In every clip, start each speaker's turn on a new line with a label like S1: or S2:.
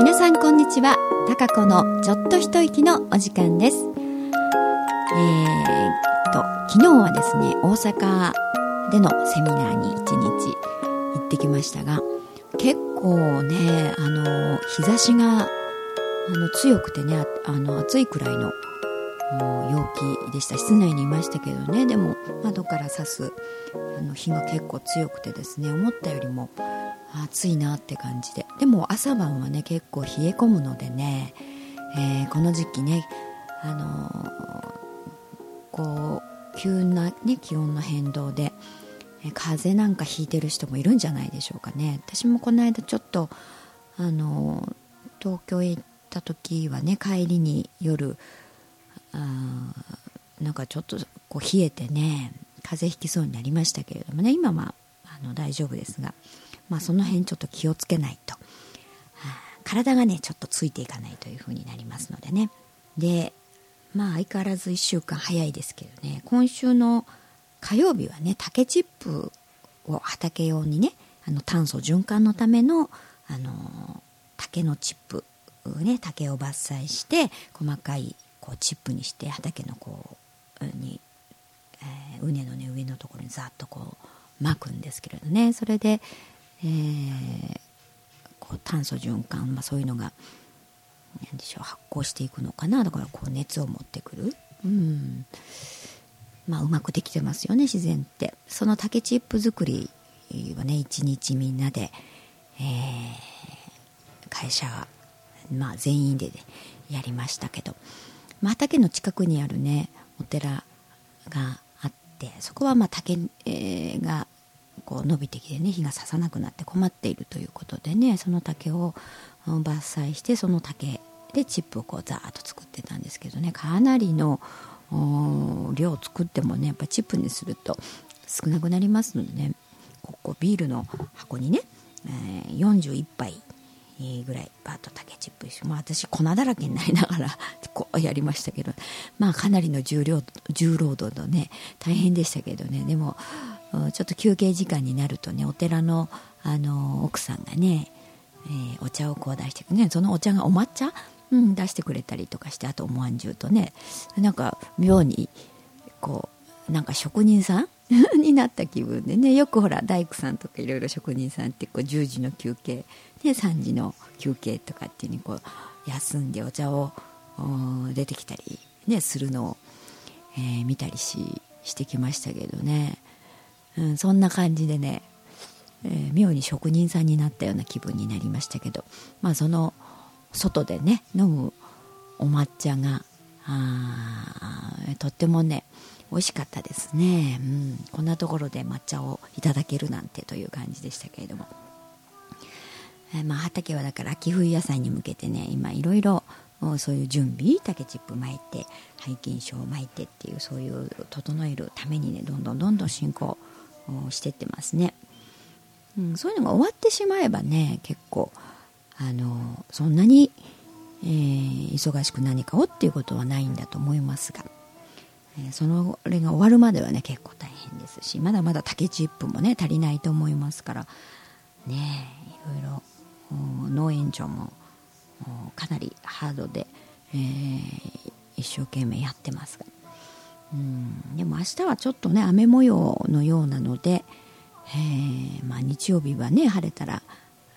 S1: 皆さんこんにちは。高子のちょっと一息のお時間です。えー、っと昨日はですね大阪でのセミナーに一日行ってきましたが結構ねあの日差しがあの強くてねあの暑いくらいの陽気でした。室内にいましたけどね。でも窓から差すあの日が結構強くてですね思ったよりも暑いなって感じで。でも朝晩はね結構冷え込むのでね、えー、この時期ねあのー、こう急な、ね、気温の変動で、え、風邪なんかひいてる人もいるんじゃないでしょうかね。私もこの間ちょっとあの東京へ行った時はね帰りに夜あなんかちょっとこう冷えてね風邪ひきそうになりましたけれどもね。今はあの大丈夫ですが、まあ、その辺ちょっと気をつけないと。体がねちょっとついていかないというふうになりますのでね。でまあ相変わらず1週間早いですけどね。今週の火曜日はね竹チップを畑用にねあの炭素循環のためのあの竹のチップね竹を伐採して細かいこうチップにして畑のこうに、えー、畝のね上のところにざっとこう巻くんですけれどね。それで、えー、こう炭素循環、まあ、そういうのが何でしょう発酵していくのかなだからこう熱を持ってくる。うん。まあ、うまくできてますよね自然って。その竹チップ作りはね一日みんなで、えー、会社、まあ、全員で、ね、やりましたけど。畑の近くにあるねお寺があってそこはまあ竹、えー、がこう伸びてきてね火がささなくなって困っているということでねその竹を伐採してその竹でチップをこうザーッと作ってたんですけどねかなりの量作ってもねやっぱチップにすると少なくなりますのでねここビールの箱にね、えー、41杯ぐらいバーッと竹チップし、まあ、私粉だらけになりながら こうやりましたけどまあかなりの重量重労働のね大変でしたけどね。でもちょっと休憩時間になるとねお寺のあの奥さんがね、えー、お茶をこう出してくねそのお茶がお抹茶、うん、出してくれたりとかしてあとおまんじゅうとねなんか妙にこうなんか職人さん？になった気分でねよくほら大工さんとかいろいろ職人さんってこう10時の休憩で3時の休憩とかっていうにこう休んでお茶を出てきたり、ね、するのを、えー、見たりししてきましたけどね、うん、そんな感じでね、えー、妙に職人さんになったような気分になりましたけど、まあ、その外でね飲むお抹茶があとってもね美味しかったですね、うん、こんなところで抹茶をいただけるなんてという感じでしたけれども。えまあ、畑はだから秋冬野菜に向けてね今いろいろそういう準備竹チップ巻いて背筋症を巻いてっていうそういう整えるためにねどんどんどんどん進行してってますね、うん、そういうのが終わってしまえばね結構あのそんなに、えー、忙しく何かをっていうことはないんだと思いますが、えー、そのれが終わるまではね結構大変ですしまだまだ竹チップもね足りないと思いますからねいろいろ農園長もかなりハードで、えー、一生懸命やってますがうん。でも明日はちょっとね雨模様のようなので、えー、まあ、日曜日はね晴れたら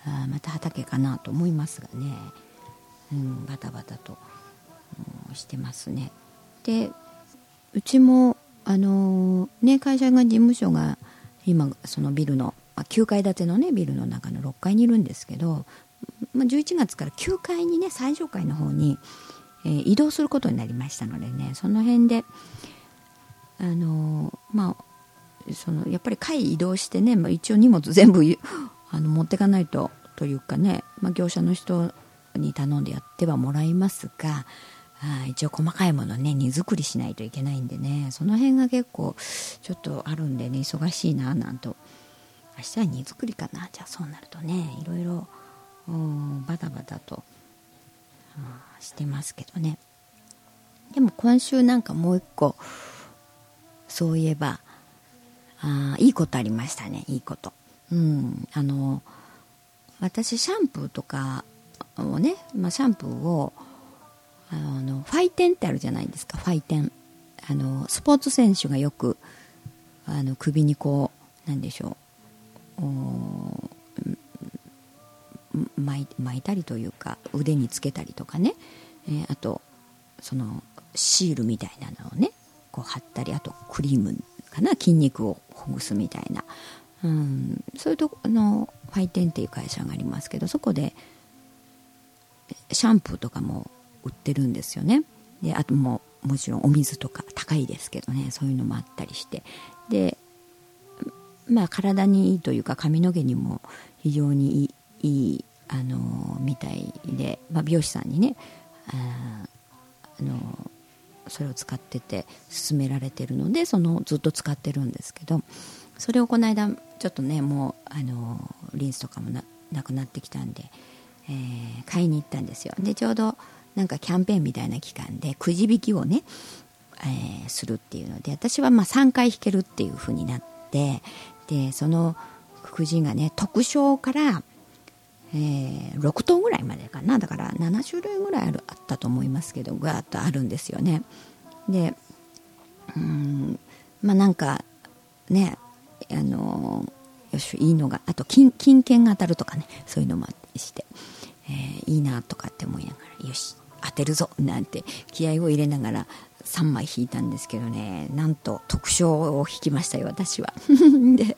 S1: あまた畑かなと思いますがね、うん、バタバタと、うん、してますね。でうちもあのー、ね会社が事務所が今そのビルの9階建てのねビルの中の6階にいるんですけど、まあ、11月から9階にね最上階の方に、えー、移動することになりましたのでねその辺であの、まあそのやっぱり階移動してね、まあ、一応荷物全部あの持ってかないとというかね、まあ、業者の人に頼んでやってはもらいますがあ一応細かいものね荷造りしないといけないんでねその辺が結構ちょっとあるんでね忙しいななんと。明日は荷造りかな。じゃあそうなるとねいろいろバタバタとしてますけどね。でも今週なんかもう一個そういえばあいいことありましたねいいこと。うんあの私シャンプーとかをね、まあ、シャンプーをあのファイテンってあるじゃないですかファイテン。あのスポーツ選手がよくあの首にこうなんでしょう巻いたりというか腕につけたりとかね、えー、あとそのシールみたいなのをねこう貼ったりあとクリームかな筋肉をほぐすみたいな、うん、そういうとこのファイテンっていう会社がありますけどそこでシャンプーとかも売ってるんですよね。であとももちろんお水とか高いですけどねそういうのもあったりして。でまあ体にいいというか髪の毛にも非常にいいあのみたいで、まあ、美容師さんにねああのそれを使ってて勧められてるのでそのずっと使ってるんですけどそれをこの間ちょっとねもうあのリンスとかもななくなってきたんで、えー、買いに行ったんですよ。でちょうどなんかキャンペーンみたいな期間でくじ引きをね、えー、するっていうので私はまあ3回引けるっていう風になってでそのくじがね特賞からえー、6頭ぐらいまでかな。だから7種類ぐらいあるあったと思いますけどぐわっとあるんですよね。でうんまあなんかねあのよしいいのがあと金金券が当たるとかねそういうのもあってして、えー、いいなとかって思いながらよし当てるぞなんて気合を入れながら3枚引いたんですけどねなんと特賞を引きましたよ私は。で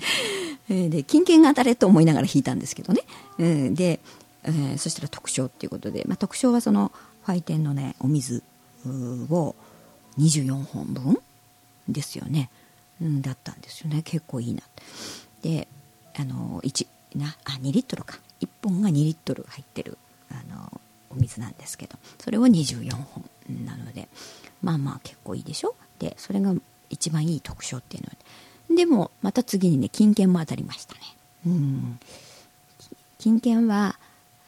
S1: で金券が当たれと思いながら引いたんですけどね、うん、で、えー、そしたら特賞っていうことで、まあ、特賞はそのファイテンのねお水を24本分ですよね、うん、だったんですよね。結構いいなであの1なあ2リットルか。1本が2リットル入ってるあのお水なんですけど。それを24本なのでまあまあ結構いいでしょ。でそれが一番いい特徴っていうのは。でもまた次にね金券も当たりましたね。うん。金券は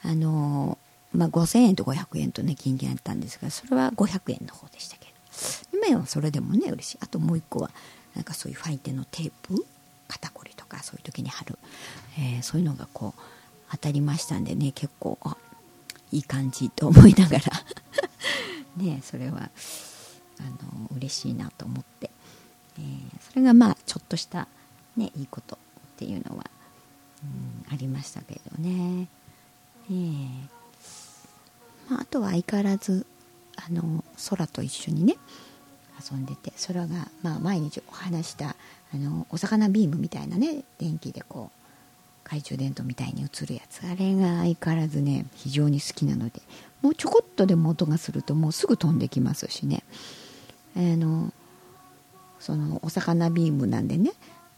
S1: あのまあ、5000円と500円とね金券あったんですがそれは500円の方でしたけど。今はそれでもね嬉しい。あともう一個はなんかそういうファイテのテープ肩こりとかそういう時に貼る、えー、そういうのがこう当たりましたんでね結構あいい感じと思いながら。ねそれはあの嬉しいなと思って、えー、それがまあちょっとしたねいいことっていうのは、うん、ありましたけどね、えーまあ、あとは相変わらずあの空と一緒にね遊んでてそれが、まあ、毎日お話したあのお魚ビームみたいなね電気でこう懐中電灯みたいに映るやつ。あれが相変わらずね非常に好きなのでもうちょこっとでも音がするともうすぐ飛んできますしね。あのそのお魚ビームなんでね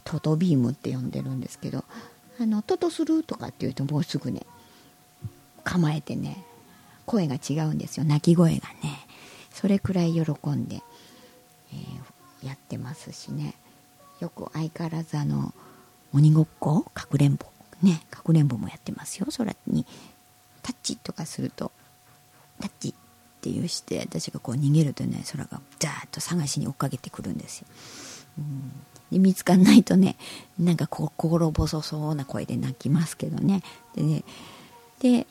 S1: トトビームって呼んでるんですけどあのトトするとかって言うともうすぐね構えてね声が違うんですよ。鳴き声がね。それくらい喜んで、えー、やってますしね。よく相変わらずあの鬼ごっこ？かくれんぼ？ねかくれんぼもやってますよ。空に。タッチとかするとタッチって言うして私がこう逃げるとね空がザーッと探しに追っかけてくるんですよ、うん、で見つかんないとねなんか心細そうな声で泣きますけどね。でねで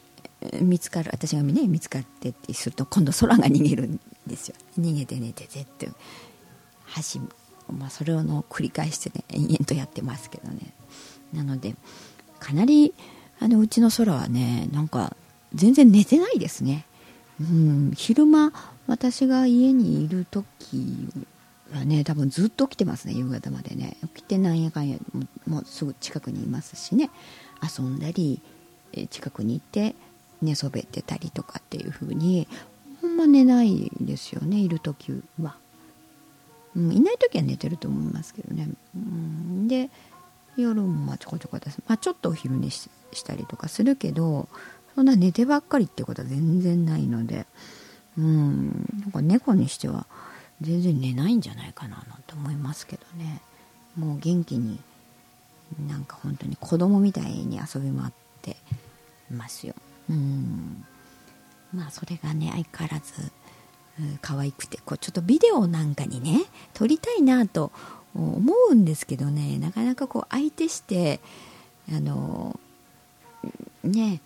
S1: 見つかる私がね見つかってってすると今度空が逃げるんですよ。逃げて寝て絶対走まあそれをの繰り返してね延々とやってますけどね。なのでかなりあのうちの空はねなんか全然寝てないですね。うん昼間私が家にいる時はね多分ずっと起きてますね夕方までね。起きてなんやかんやもうすぐ近くにいますしね。遊んだり近くに行って寝そべってたりとかっていう風にほんま寝ないですよねいる時は、うん、いない時は寝てると思いますけどね、うん、で夜もまあちょこちょこです、まあ、ちょっとお昼寝したりとかするけどそんな寝てばっかりってことは全然ないのでうんなんか猫にしては全然寝ないんじゃないかななんて思いますけどね。もう元気になんか本当に子供みたいに遊び回ってますよ。うん。まあそれがね相変わらず可愛くてこうちょっとビデオなんかにね撮りたいなと思うんですけどね。なかなかこう相手してあのね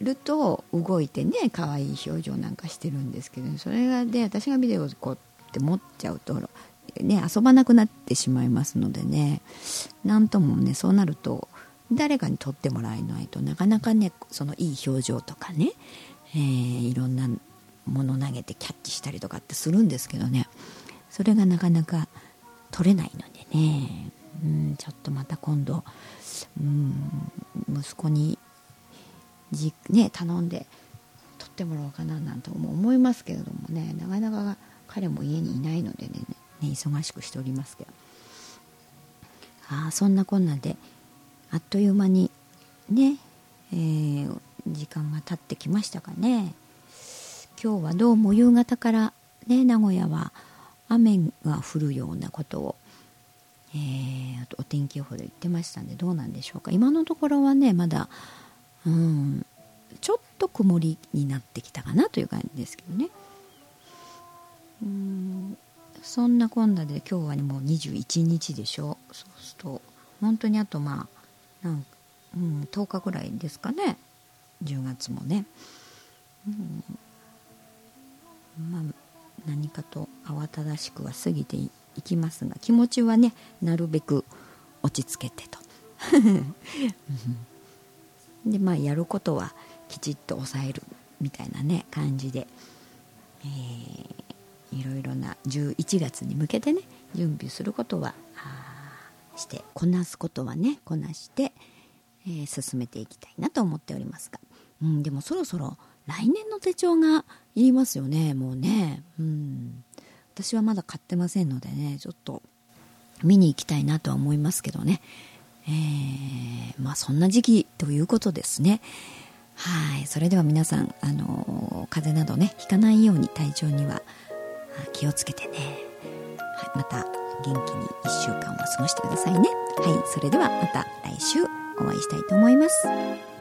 S1: ると動いてね可愛い表情なんかしてるんですけど、それがで私がビデオをこうって持っちゃうとね遊ばなくなってしまいますのでね。なんともねそうなると誰かに撮ってもらえないとなかなかねそのいい表情とかね、えー、いろんなもの投げてキャッチしたりとかってするんですけどね。それがなかなか取れないのでね、うん、ちょっとまた今度、うん、息子にじ、ね、頼んで撮ってもらおうかななんて思いますけれどもね。なかなか彼も家にいないのでねね忙しくしておりますけど。あそんなこんなであっという間にね、えー、時間が経ってきましたかね。今日はどうも夕方からね名古屋は雨が降るようなことを、えー、お天気予報で言ってましたんでどうなんでしょうか。今のところはねまだうん。ちょっと曇りになってきたかなという感じですけどね。うん。そんなこんなで今日は、もう21日でしょ。そうすると本当にあとまあなんうん、10日ぐらいですかね。10月もね、うん、まあ何かと慌ただしくは過ぎていきますが気持ちはねなるべく落ち着けてと。でまあやることはきちっと抑えるみたいなね感じで、えー、いろいろな11月に向けてね準備することはしてこなすことはねこなして、えー、進めていきたいなと思っておりますが、うん、でもそろそろ来年の手帳がいりますよねもうね、うん、私はまだ買ってませんのでねちょっと見に行きたいなとは思いますけどね、えー、まあそんな時期ということですね。はい。それでは皆さんあの風邪などねひかないように体調には気をつけてね、はい、また元気に1週間を過ごしてくださいね。はい。それではまた来週お会いしたいと思います。